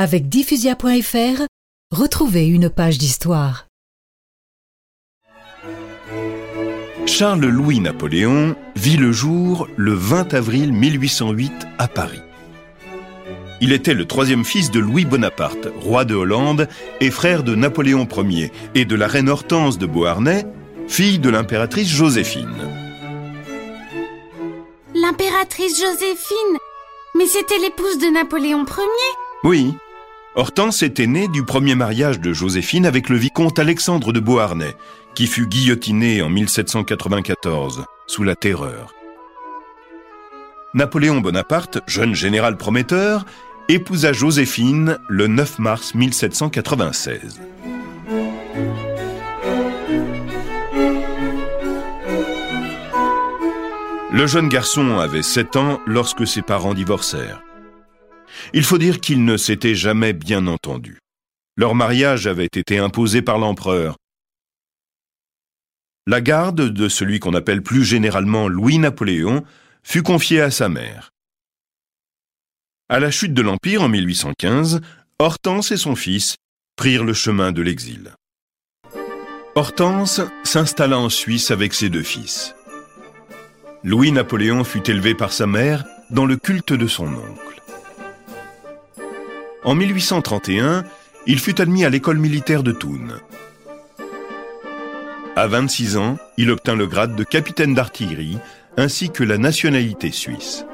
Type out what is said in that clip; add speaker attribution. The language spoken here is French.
Speaker 1: Avec diffusia.fr, retrouvez une page d'histoire.
Speaker 2: Charles-Louis Napoléon vit le jour le 20 avril 1808 à Paris. Il était le troisième fils de Louis Bonaparte, roi de Hollande et frère de Napoléon Ier et de la reine Hortense de Beauharnais, fille de l'impératrice Joséphine.
Speaker 3: L'impératrice Joséphine? Mais c'était l'épouse de Napoléon Ier?
Speaker 2: Oui. Hortense était née du premier mariage de Joséphine avec le vicomte Alexandre de Beauharnais, qui fut guillotiné en 1794, sous la Terreur. Napoléon Bonaparte, jeune général prometteur, épousa Joséphine le 9 mars 1796. Le jeune garçon avait 7 ans lorsque ses parents divorcèrent. Il faut dire qu'ils ne s'étaient jamais bien entendus. Leur mariage avait été imposé par l'empereur. La garde de celui qu'on appelle plus généralement Louis-Napoléon fut confiée à sa mère. À la chute de l'Empire en 1815, Hortense et son fils prirent le chemin de l'exil. Hortense s'installa en Suisse avec ses deux fils. Louis-Napoléon fut élevé par sa mère dans le culte de son oncle. En 1831, il fut admis à l'école militaire de Thun. À 26 ans, il obtint le grade de capitaine d'artillerie ainsi que la nationalité suisse.